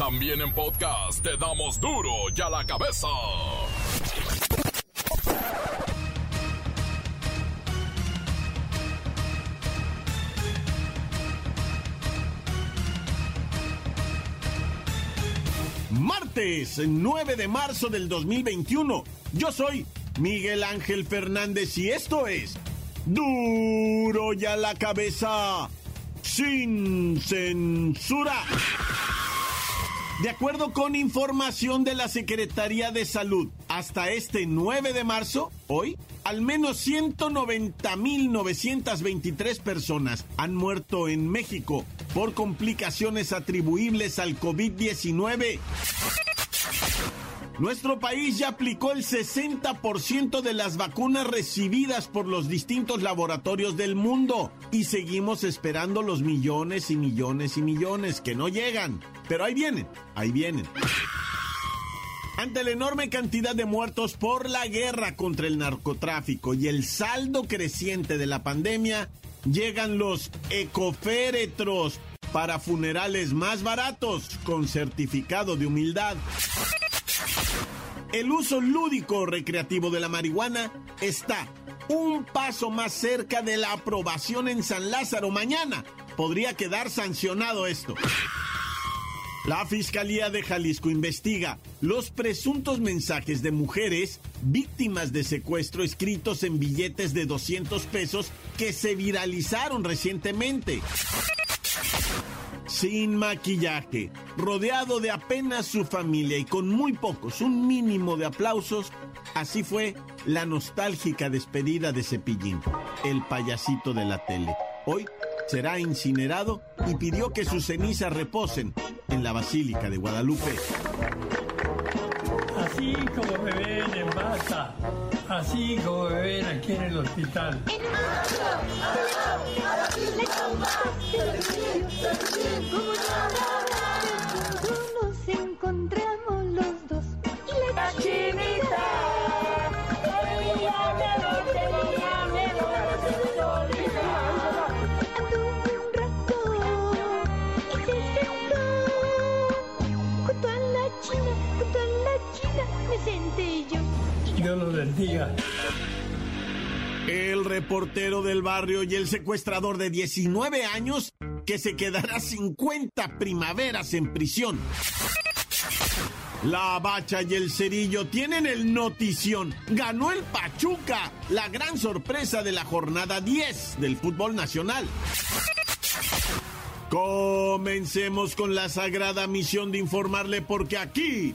También en podcast te damos duro y a la cabeza. Martes 9 de marzo del 2021. Yo soy Miguel Ángel Fernández y esto es Duro y a la cabeza sin censura. De acuerdo con información de la Secretaría de Salud, hasta este 9 de marzo, hoy, al menos 190.923 personas han muerto en México por complicaciones atribuibles al COVID-19. Nuestro país ya aplicó el 60% de las vacunas recibidas por los distintos laboratorios del mundo y seguimos esperando los millones y millones y millones que no llegan. Pero ahí vienen, ahí vienen. Ante la enorme cantidad de muertos por la guerra contra el narcotráfico y el saldo creciente de la pandemia, llegan los ecoféretros para funerales más baratos con certificado de humildad. El uso lúdico recreativo de la marihuana está un paso más cerca de la aprobación en San Lázaro. Mañana podría quedar sancionado esto. La Fiscalía de Jalisco investiga los presuntos mensajes de mujeres víctimas de secuestro escritos en billetes de 200 pesos que se viralizaron recientemente sin maquillaje, rodeado de apenas su familia y con muy pocos, un mínimo de aplausos, así fue la nostálgica despedida de Cepillín, el payasito de la tele. Hoy será incinerado y pidió que sus cenizas reposen en la Basílica de Guadalupe. Así como me ven en casa, así como me ven aquí en el hospital. Nos encontramos El reportero del barrio y el secuestrador de 19 años que se quedará 50 primaveras en prisión. La Bacha y el Cerillo tienen el notición. Ganó el Pachuca, la gran sorpresa de la jornada 10 del fútbol nacional. Comencemos con la sagrada misión de informarle porque aquí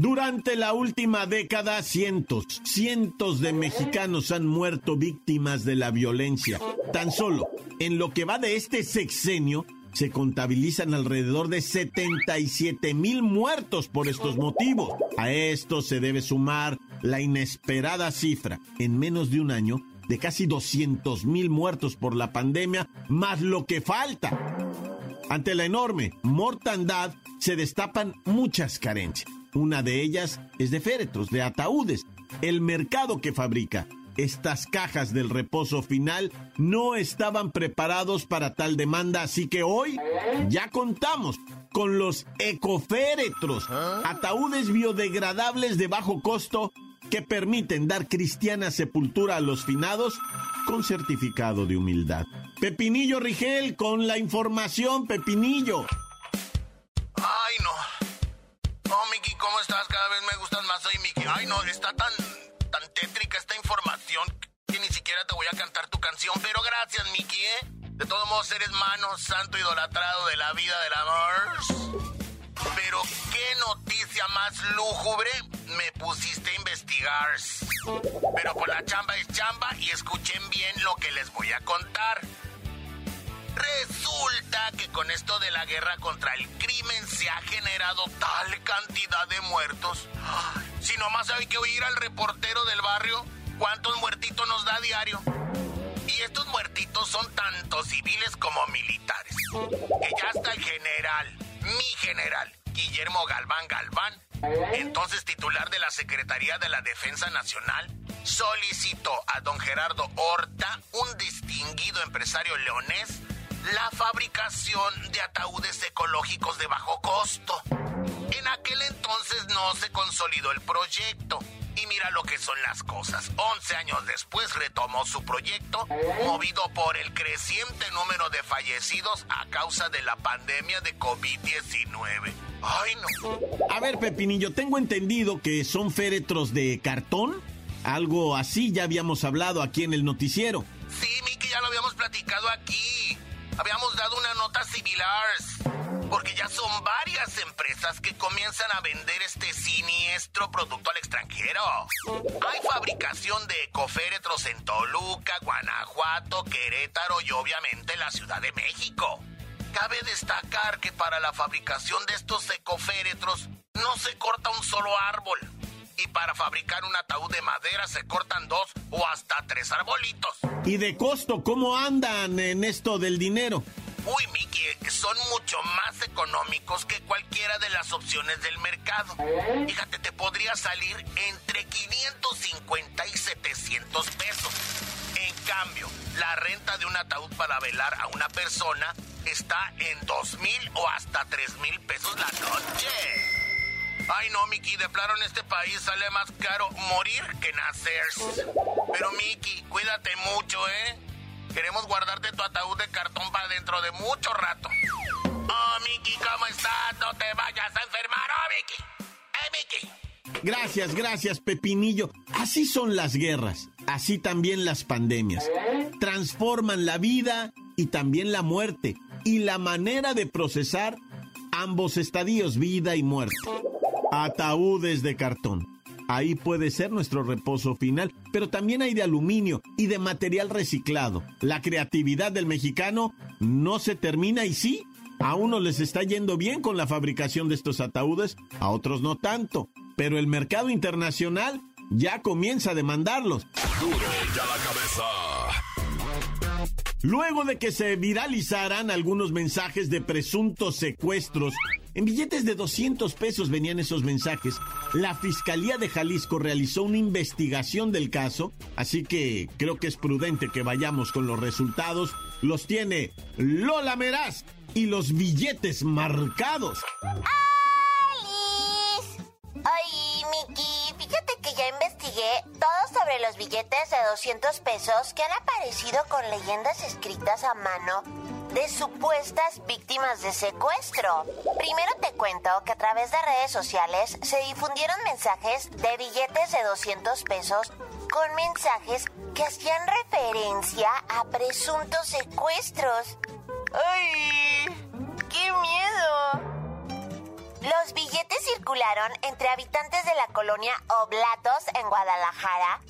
Durante la última década, cientos, cientos de mexicanos han muerto víctimas de la violencia. Tan solo en lo que va de este sexenio, se contabilizan alrededor de 77 mil muertos por estos motivos. A esto se debe sumar la inesperada cifra, en menos de un año, de casi 200 mil muertos por la pandemia, más lo que falta. Ante la enorme mortandad, se destapan muchas carencias. Una de ellas es de féretros, de ataúdes. El mercado que fabrica estas cajas del reposo final no estaban preparados para tal demanda, así que hoy ya contamos con los ecoféretros, ataúdes biodegradables de bajo costo que permiten dar cristiana sepultura a los finados con certificado de humildad. Pepinillo Rigel con la información, Pepinillo. Miki, ¿cómo estás? Cada vez me gustas más hoy, Miki. Ay, no, está tan, tan tétrica esta información que ni siquiera te voy a cantar tu canción. Pero gracias, Miki, ¿eh? De todos modos, eres mano santo idolatrado de la vida del amor. Pero qué noticia más lúgubre me pusiste a investigar. Pero por la chamba es chamba y escuchen bien lo que les voy a contar. Resulta que con esto de la guerra contra el crimen se ha generado tal cantidad de muertos. Si nomás hay que oír al reportero del barrio, ¿cuántos muertitos nos da diario? Y estos muertitos son tanto civiles como militares. Que ya está el general, mi general, Guillermo Galván Galván, entonces titular de la Secretaría de la Defensa Nacional, solicitó a don Gerardo Horta, un distinguido empresario leonés, la fabricación de ataúdes ecológicos de bajo costo. En aquel entonces no se consolidó el proyecto. Y mira lo que son las cosas. 11 años después retomó su proyecto, movido por el creciente número de fallecidos a causa de la pandemia de COVID-19. Ay, no. A ver, Pepinillo, tengo entendido que son féretros de cartón. Algo así ya habíamos hablado aquí en el noticiero. Sí, Miki, ya lo habíamos platicado aquí. Habíamos dado una nota similar. Porque ya son varias empresas que comienzan a vender este siniestro producto al extranjero. Hay fabricación de ecoféretros en Toluca, Guanajuato, Querétaro y obviamente la Ciudad de México. Cabe destacar que para la fabricación de estos ecoféretros no se corta un solo árbol. Y para fabricar un ataúd de madera se cortan dos o hasta tres arbolitos. ¿Y de costo cómo andan en esto del dinero? Uy, Miki, son mucho más económicos que cualquiera de las opciones del mercado. Fíjate, te podría salir entre 550 y 700 pesos. En cambio, la renta de un ataúd para velar a una persona está en 2 mil o hasta 3 mil pesos la noche. Ay, no, Miki, de plano en este país sale más caro morir que nacer. Pero, Miki, cuídate mucho, ¿eh? Queremos guardarte tu ataúd de cartón para dentro de mucho rato. Oh, Miki, ¿cómo estás? No te vayas a enfermar, oh, Miki. ¡Eh, Miki! Gracias, gracias, Pepinillo. Así son las guerras, así también las pandemias. Transforman la vida y también la muerte y la manera de procesar ambos estadios, vida y muerte. Ataúdes de cartón. Ahí puede ser nuestro reposo final, pero también hay de aluminio y de material reciclado. La creatividad del mexicano no se termina y sí, a unos les está yendo bien con la fabricación de estos ataúdes, a otros no tanto, pero el mercado internacional ya comienza a demandarlos. Duro ya la cabeza. Luego de que se viralizaran algunos mensajes de presuntos secuestros, en billetes de 200 pesos venían esos mensajes, la Fiscalía de Jalisco realizó una investigación del caso, así que creo que es prudente que vayamos con los resultados. Los tiene Lola Meraz y los billetes marcados. ¡Alice! Ay, Miki, fíjate que ya investigué todo sobre los billetes de 200 pesos que han aparecido con leyendas escritas a mano de supuestas víctimas de secuestro. Primero te cuento que a través de redes sociales se difundieron mensajes de billetes de 200 pesos con mensajes que hacían referencia a presuntos secuestros. ¡Ay! ¡Qué miedo! Los billetes circularon entre habitantes de la colonia Oblatos en Guadalajara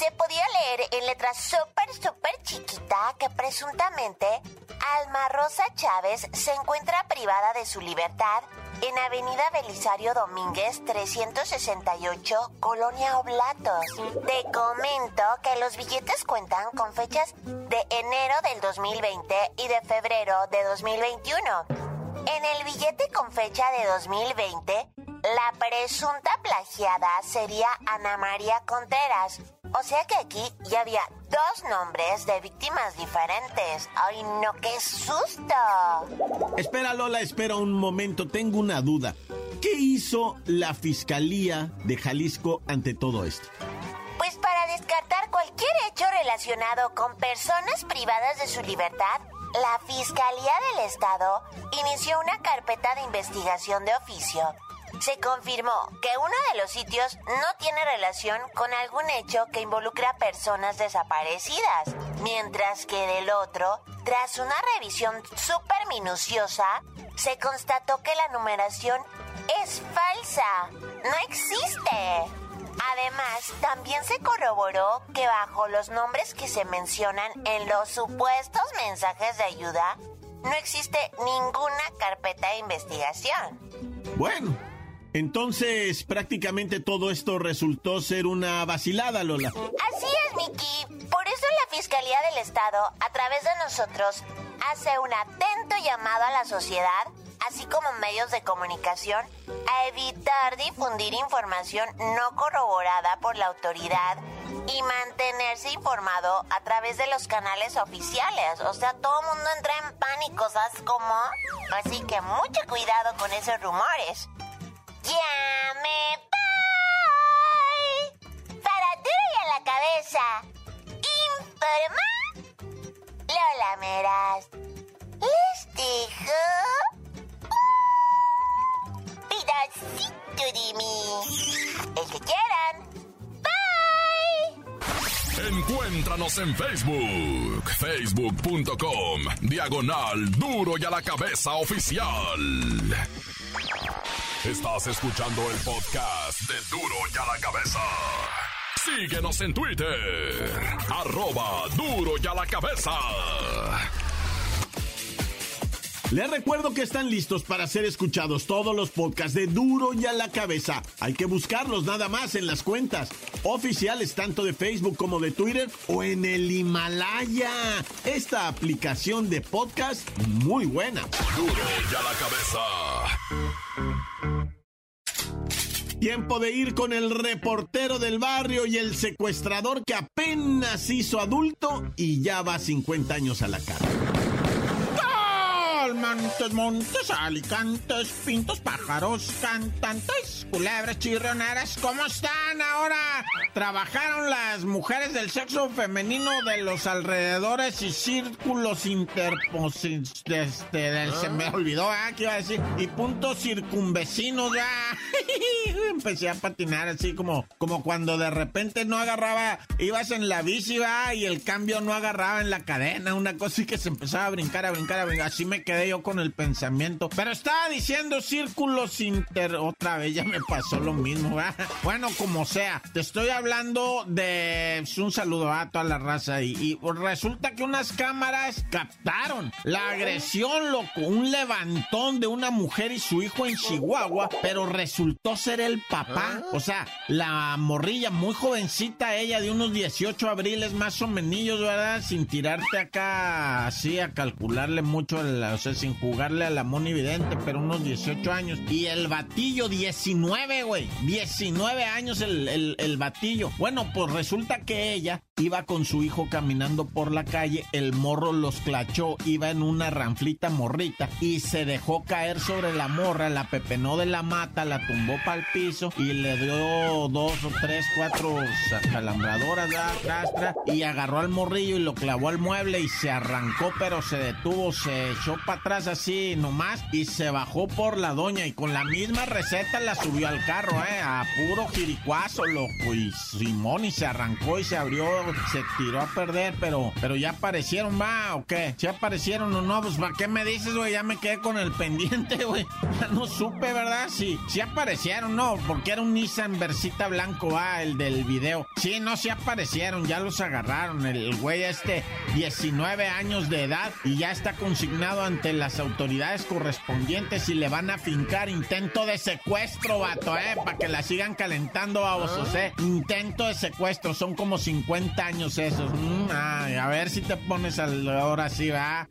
se podía leer en letra súper, súper chiquita que presuntamente Alma Rosa Chávez se encuentra privada de su libertad en Avenida Belisario Domínguez 368, Colonia Oblatos. Te comento que los billetes cuentan con fechas de enero del 2020 y de febrero de 2021. En el billete con fecha de 2020, la presunta plagiada sería Ana María Contreras. O sea que aquí ya había dos nombres de víctimas diferentes. ¡Ay, no, qué susto! Espera, Lola, espera un momento, tengo una duda. ¿Qué hizo la Fiscalía de Jalisco ante todo esto? Pues para descartar cualquier hecho relacionado con personas privadas de su libertad, la Fiscalía del Estado inició una carpeta de investigación de oficio. Se confirmó que uno de los sitios no tiene relación con algún hecho que involucra a personas desaparecidas, mientras que del otro, tras una revisión súper minuciosa, se constató que la numeración es falsa. No existe. Además, también se corroboró que bajo los nombres que se mencionan en los supuestos mensajes de ayuda, no existe ninguna carpeta de investigación. Bueno, entonces prácticamente todo esto resultó ser una vacilada, Lola. Así es, Miki. Por eso la Fiscalía del Estado, a través de nosotros, hace un atento llamado a la sociedad así como medios de comunicación, a evitar difundir información no corroborada por la autoridad y mantenerse informado a través de los canales oficiales. O sea, todo el mundo entra en pánico, ¿sabes cómo? Así que mucho cuidado con esos rumores. ¡Ya me voy! Para duro y a la cabeza. Informa Lola Meras. Les dejo pedacito de mí. El que quieran. Bye. Encuéntranos en Facebook, facebook.com, diagonal duro y a la cabeza oficial. Estás escuchando el podcast de duro y a la cabeza. Síguenos en Twitter, arroba duro y a la cabeza. Les recuerdo que están listos para ser escuchados todos los podcasts de Duro y a la cabeza. Hay que buscarlos nada más en las cuentas oficiales tanto de Facebook como de Twitter o en el Himalaya. Esta aplicación de podcast muy buena. Duro y a la cabeza. Tiempo de ir con el reportero del barrio y el secuestrador que apenas hizo adulto y ya va 50 años a la cárcel. Montes, montes, alicantes, pintos, pájaros, cantantes, culebras, chirroneras, ¿cómo están ahora? Trabajaron las mujeres del sexo femenino de los alrededores y círculos interpos... Este, se me olvidó, ¿eh? ¿Qué iba a decir? Y puntos circunvecinos, ya. Empecé a patinar así como, como cuando de repente no agarraba, ibas en la bici, ¿va? Y el cambio no agarraba en la cadena, una cosa y que se empezaba a brincar, a brincar, a brincar. Así me quedé yo con el pensamiento. Pero estaba diciendo círculos inter... Otra vez ya me pasó lo mismo, ¿verdad? Bueno, como sea, te estoy hablando de... Un saludo a toda la raza y, y resulta que unas cámaras captaron la agresión, loco, un levantón de una mujer y su hijo en Chihuahua, pero resultó ser el papá. O sea, la morrilla muy jovencita, ella de unos 18 abriles más o menos, ¿verdad? Sin tirarte acá así a calcularle mucho, o sea, sin jugarle a la Moni Vidente, pero unos 18 años. Y el batillo, 19, güey. 19 años el, el, batillo. Bueno, pues resulta que ella iba con su hijo caminando por la calle, el morro los clachó, iba en una ranflita morrita y se dejó caer sobre la morra, la pepenó de la mata, la tumbó para el piso y le dio dos o tres, cuatro calambradoras, y agarró al morrillo y lo clavó al mueble y se arrancó, pero se detuvo, se echó para atrás así nomás y se bajó por la doña y con la misma receta la subió al carro, eh, a puro jiricuazo, loco, y Simón y se arrancó y se abrió se tiró a perder, pero, pero ya aparecieron, va, o qué? ¿Ya aparecieron o no? Pues, ¿para qué me dices, güey? Ya me quedé con el pendiente, güey. Ya no supe, ¿verdad? Sí, sí aparecieron, no, porque era un Nissan Versita blanco, va, el del video. Sí, no, sí aparecieron, ya los agarraron. El güey este, 19 años de edad y ya está consignado ante las autoridades correspondientes y le van a fincar intento de secuestro, vato, ¿eh? Para que la sigan calentando a vos, ¿eh? Intento de secuestro, son como 50 años esos. Mm, ay, a ver si te pones al, ahora sí, va.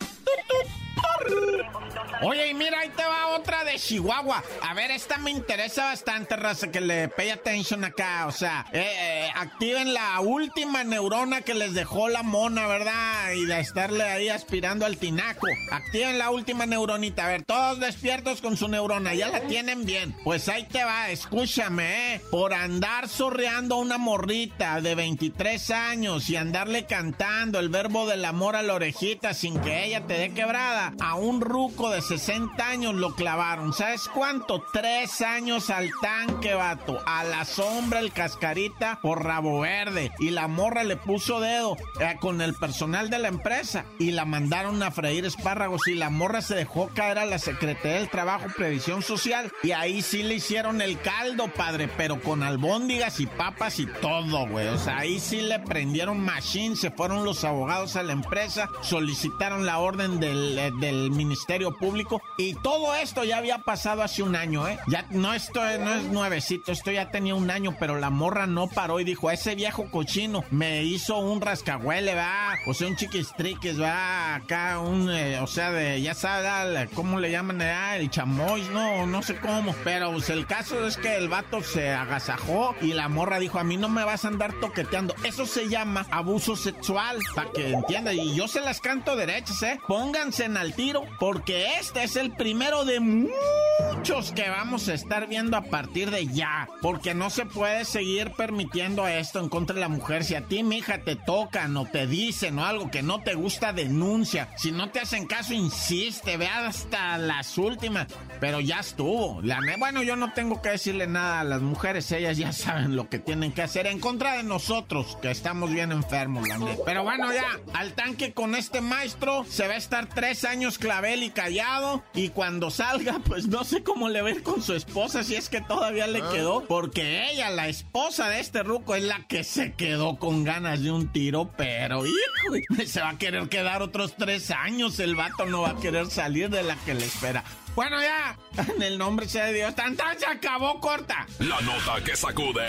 Oye, y mira, ahí te va otra de Chihuahua. A ver, esta me interesa bastante, raza, que le pay attention acá. O sea, eh, eh, activen la última neurona que les dejó la mona, ¿verdad? Y de estarle ahí aspirando al tinaco. Activen la última neuronita. A ver, todos despiertos con su neurona. Ya la tienen bien. Pues ahí te va, escúchame, ¿eh? Por andar sorreando a una morrita de 23 años y andarle cantando el verbo del amor a la orejita sin que ella te dé quebrada a un ruco de 60 años lo clavaron. ¿Sabes cuánto? Tres años al tanque, vato. A la sombra el cascarita por rabo verde. Y la morra le puso dedo eh, con el personal de la empresa. Y la mandaron a freír espárragos. Y la morra se dejó caer a la Secretaría del Trabajo, Previsión Social. Y ahí sí le hicieron el caldo, padre. Pero con albóndigas y papas y todo, güey. O sea, ahí sí le prendieron machine. Se fueron los abogados a la empresa. Solicitaron la orden del, eh, del Ministerio Público. Y todo esto ya había pasado hace un año, ¿eh? Ya no, esto no es nuevecito, esto ya tenía un año, pero la morra no paró y dijo, ese viejo cochino me hizo un rascahuele, va, o sea, un chiquistriques, va, acá un, eh, o sea, de, ya sabes, ¿cómo le llaman? Ah, el chamois, no, no sé cómo, pero pues, el caso es que el vato se agasajó y la morra dijo, a mí no me vas a andar toqueteando. Eso se llama abuso sexual, para que entienda, y yo se las canto derechas, ¿eh? Pónganse en al tiro, porque este es el primero de muchos que vamos a estar viendo a partir de ya. Porque no se puede seguir permitiendo esto en contra de la mujer. Si a ti, mija, te tocan o te dicen o algo que no te gusta, denuncia. Si no te hacen caso, insiste, ve hasta las últimas. Pero ya estuvo. La bueno, yo no tengo que decirle nada a las mujeres. Ellas ya saben lo que tienen que hacer en contra de nosotros, que estamos bien enfermos, la Pero bueno, ya, al tanque con este maestro se va a estar tres años clavel y callado. Y cuando salga, pues no sé cómo le va a ir con su esposa, si es que todavía le Ah. quedó. Porque ella, la esposa de este ruco, es la que se quedó con ganas de un tiro. Pero, hijo, se va a querer quedar otros tres años. El vato no va a querer salir de la que le espera. Bueno, ya, en el nombre sea de Dios, tan tan se acabó corta. La nota que sacude.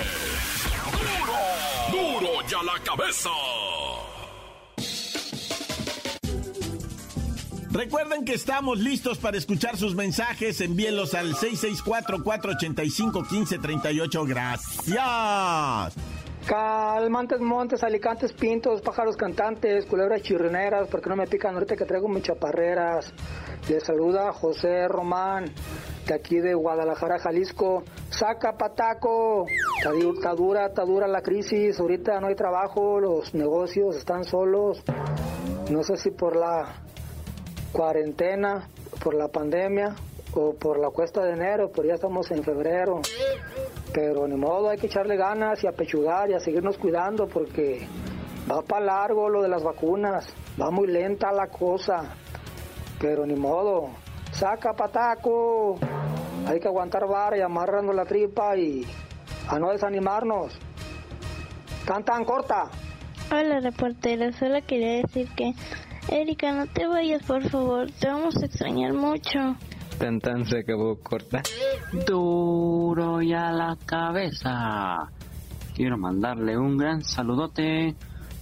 ¡Duro! ¡Duro ya la cabeza! Recuerden que estamos listos para escuchar sus mensajes. Envíenlos al 664-485-1538. Gracias. Calmantes, montes, alicantes, pintos, pájaros cantantes, culebras chirrineras, porque no me pican ahorita que traigo mis chaparreras. Les saluda José Román, de aquí de Guadalajara, Jalisco. Saca pataco, está, está dura, está dura la crisis, ahorita no hay trabajo, los negocios están solos. No sé si por la cuarentena, por la pandemia o por la cuesta de enero, pero ya estamos en febrero. Pero ni modo, hay que echarle ganas y apechugar y a seguirnos cuidando porque va para largo lo de las vacunas, va muy lenta la cosa. Pero ni modo, saca pataco, hay que aguantar vara y amarrando la tripa y a no desanimarnos. Tan corta. Hola reportera, solo quería decir que Erika, no te vayas por favor, te vamos a extrañar mucho. Tan tan se acabó corta. Duro y a la cabeza. Quiero mandarle un gran saludote,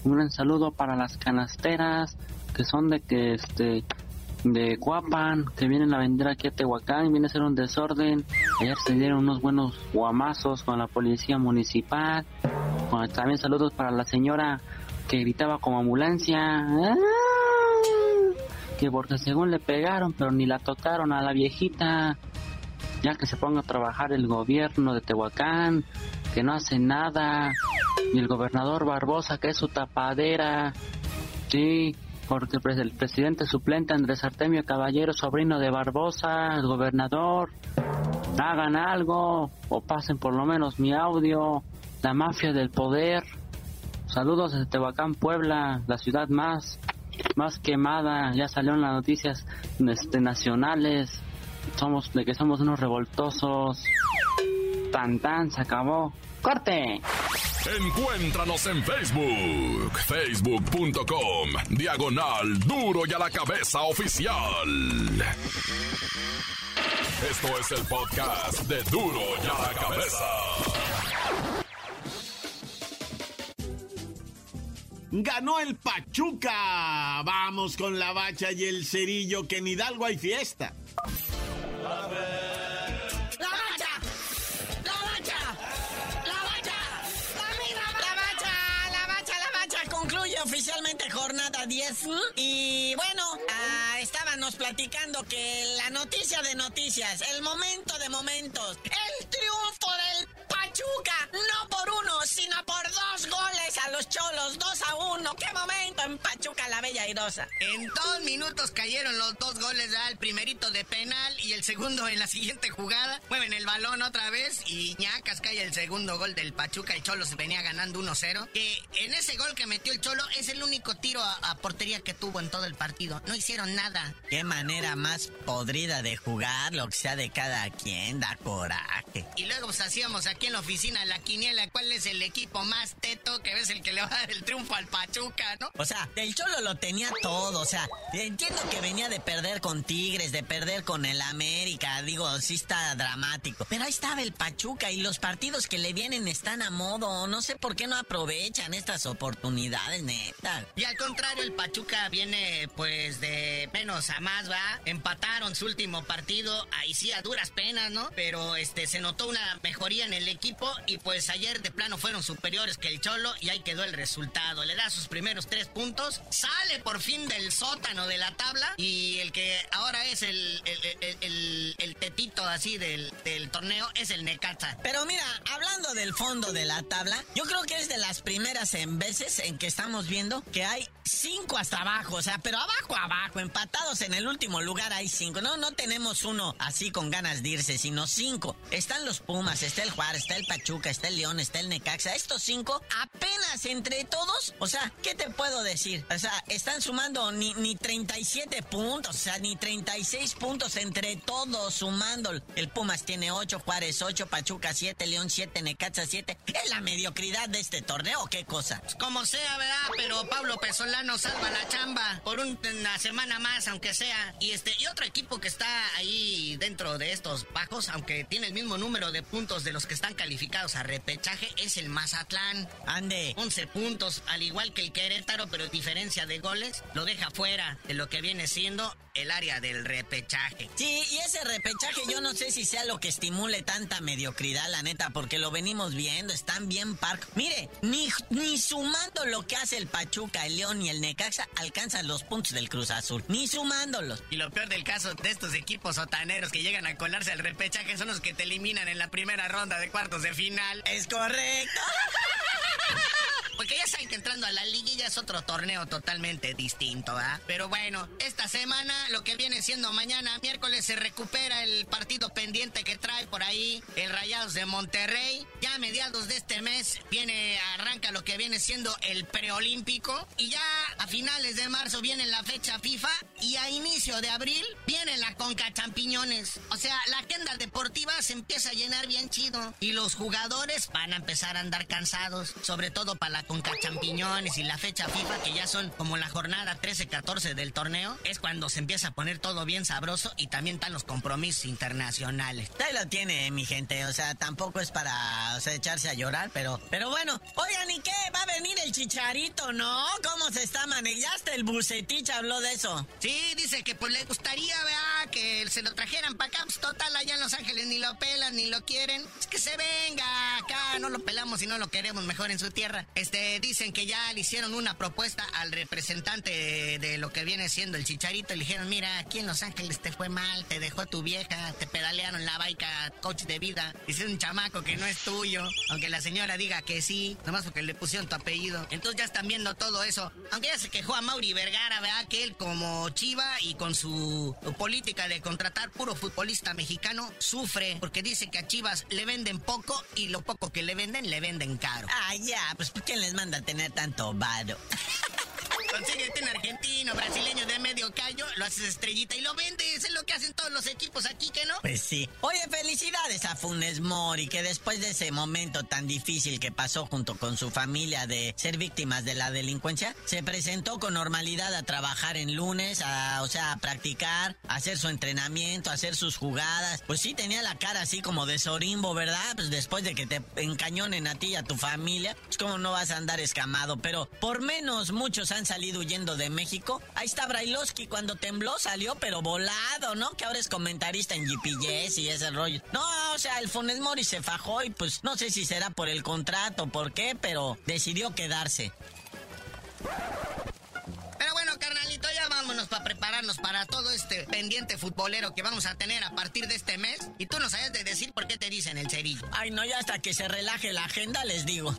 un gran saludo para las canasteras que son de que este de Cuapan, que vienen a vender aquí a Tehuacán, y viene a ser un desorden. Ayer se dieron unos buenos guamazos con la policía municipal. Bueno, también saludos para la señora que gritaba como ambulancia. ¡Ah! Que porque según le pegaron, pero ni la tocaron a la viejita. Ya que se ponga a trabajar el gobierno de Tehuacán, que no hace nada. Y el gobernador Barbosa, que es su tapadera. Sí, porque el, pres- el presidente suplente Andrés Artemio Caballero, sobrino de Barbosa, el gobernador, hagan algo o pasen por lo menos mi audio. La mafia del poder. Saludos desde Tehuacán, Puebla, la ciudad más más quemada. Ya salió en las noticias este, nacionales. Somos de que somos unos revoltosos. Tan tan se acabó. ¡Corte! Encuéntranos en Facebook, facebook.com, diagonal duro y a la cabeza oficial. Esto es el podcast de duro y a la cabeza. Ganó el Pachuca. Vamos con la bacha y el cerillo, que en Hidalgo hay fiesta. ¡La bacha! ¡La bacha! ¡La bacha! ¡La bacha! ¡La bacha! ¡La bacha! Concluye oficialmente jornada 10. Y bueno, ah, estábamos platicando que la noticia de noticias, el momento de momentos, el Pachuca, no por uno, sino por dos goles a los cholos, dos a uno. ¡Qué momento! en Pachuca la Bella Airosa. En dos minutos cayeron los dos goles, ¿verdad? el primerito de penal y el segundo en la siguiente jugada. Mueven el balón otra vez y ñacas cae el segundo gol del Pachuca. El Cholo se venía ganando 1-0. Que en ese gol que metió el Cholo es el único tiro a, a portería que tuvo en todo el partido. No hicieron nada. Qué manera más podrida de jugar, lo que sea de cada quien, da coraje. Y luego pues hacíamos aquí en la oficina la quiniela, cuál es el equipo más teto que ves el que le va a dar el triunfo al Pachuca, ¿no? O sea, el Cholo lo tenía todo, o sea, entiendo que venía de perder con Tigres, de perder con el América, digo, sí está dramático. Pero ahí estaba el Pachuca y los partidos que le vienen están a modo, no sé por qué no aprovechan estas oportunidades, neta. Y al contrario, el Pachuca viene pues de menos a más, ¿va? Empataron su último partido, ahí sí a duras penas, ¿no? Pero este se notó una mejoría en el equipo y pues ayer de plano fueron superiores que el Cholo y ahí quedó el resultado. Le da sus primeros tres puntos, sale por fin del sótano de la tabla y el que ahora es el, el, el, el- tetito así del, del torneo es el Necaxa. Pero mira, hablando del fondo de la tabla, yo creo que es de las primeras en veces en que estamos viendo que hay cinco hasta abajo, o sea, pero abajo, abajo, empatados en el último lugar hay cinco. No, no tenemos uno así con ganas de irse, sino cinco. Están los Pumas, está el Juárez, está el Pachuca, está el León, está el Necaxa. Estos cinco apenas entre todos, o sea, ¿qué te puedo decir? O sea, están sumando ni, ni 37 puntos, o sea, ni 36 puntos entre todos sumando. El Pumas tiene 8, Juárez 8, Pachuca 7, León 7, Necaxa 7. ¿Es la mediocridad de este torneo qué cosa? Como sea, ¿verdad? Pero Pablo Pesolano salva la chamba por un- una semana más, aunque sea. Y este y otro equipo que está ahí dentro de estos bajos, aunque tiene el mismo número de puntos de los que están calificados a repechaje, es el Mazatlán. Ande. 11 puntos, al igual que el Querétaro, pero diferencia de goles, lo deja fuera de lo que viene siendo el área del repechaje. Sí, y ese repechaje yo no sé si sea lo que estimule tanta mediocridad, la neta, porque lo venimos viendo, están bien parco. Mire, ni, ni sumando lo que hace el Pachuca, el León y el Necaxa alcanzan los puntos del Cruz Azul. Ni sumándolos. Y lo peor del caso de estos equipos sotaneros que llegan a colarse al repechaje son los que te eliminan en la primera ronda de cuartos de final. Es correcto. Porque ya saben que entrando a la liguilla es otro torneo totalmente distinto, ¿verdad? Pero bueno, esta semana, lo que viene siendo mañana, miércoles, se recupera el partido pendiente que trae por ahí el Rayados de Monterrey. Ya a mediados de este mes viene, arranca lo que viene siendo el preolímpico. Y ya a finales de marzo viene la fecha FIFA. Y a inicio de abril viene la Conca Champiñones. O sea, la agenda deportiva se empieza a llenar bien chido. Y los jugadores van a empezar a andar cansados. Sobre todo para la Conca Champiñones y la fecha FIFA, que ya son como la jornada 13-14 del torneo. Es cuando se empieza a poner todo bien sabroso y también están los compromisos internacionales. Ahí lo tiene, mi gente. O sea, tampoco es para o sea, echarse a llorar, pero, pero bueno. Oigan, ¿y qué? ¿Va a venir el chicharito, no? ¿Cómo se está manejando? Ya hasta el bucetich habló de eso. Sí, dice que pues le gustaría, ¿verdad? Que se lo trajeran para acá. Pues, total, allá en Los Ángeles ni lo pelan ni lo quieren. Es que se venga acá, no lo pelamos y no lo queremos mejor en su tierra. Este, dicen que ya le hicieron una propuesta al representante de, lo que viene siendo el chicharito. Le dijeron, mira, aquí en Los Ángeles te fue mal, te dejó tu vieja, te pedalearon la baica, coach de vida. Hicieron un chamaco que no es tuyo. Aunque la señora diga que sí, nomás porque le pusieron tu apellido. Entonces ya están viendo todo eso. Aunque ya se quejó a Mauri Vergara, ¿verdad? Que él como Chiva y con su política de contratar puro futbolista mexicano, sufre porque dice que a Chivas le venden poco y lo poco que le venden, le venden caro. Ah, ya, pues ¿quién les manda a tener tanto varo? Consíguete un argentino, brasileño de medio callo, lo haces estrellita y lo vendes. Es lo que hacen todos los equipos aquí, ¿que no? Pues sí. Oye, felicidades a Funes Mori, que después de ese momento tan difícil que pasó junto con su familia de ser víctimas de la delincuencia, se presentó con normalidad a trabajar en lunes, a, o sea, a practicar, a hacer su entrenamiento, a hacer sus jugadas. Pues sí, tenía la cara así como de sorimbo, ¿verdad? Pues después de que te encañonen a ti y a tu familia, pues como no vas a andar escamado. Pero por menos muchos han salido huyendo de México. Ahí está Brailovsky cuando tembló, salió pero volado, ¿no? Que ahora es comentarista en GPS y ese rollo. No, o sea, el Funes Mori se fajó y pues no sé si será por el contrato, por qué, pero decidió quedarse. Pero bueno, carnalito, ya vámonos para prepararnos para todo este pendiente futbolero que vamos a tener a partir de este mes. Y tú no sabes de decir por qué te dicen el cerillo. Ay, no, ya hasta que se relaje la agenda les digo.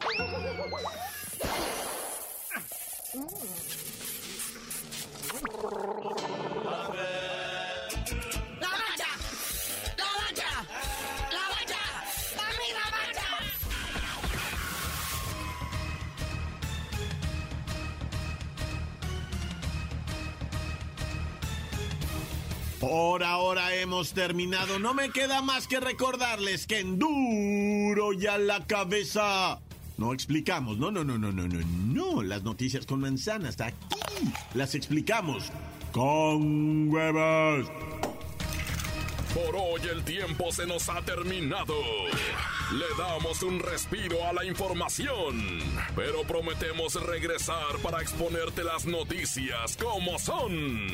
Por ahora hemos terminado. No me queda más que recordarles que enduro ya la cabeza. No explicamos, no, no, no, no, no, no, no. Las noticias con manzanas, aquí las explicamos con huevos. Por hoy el tiempo se nos ha terminado. Le damos un respiro a la información, pero prometemos regresar para exponerte las noticias como son.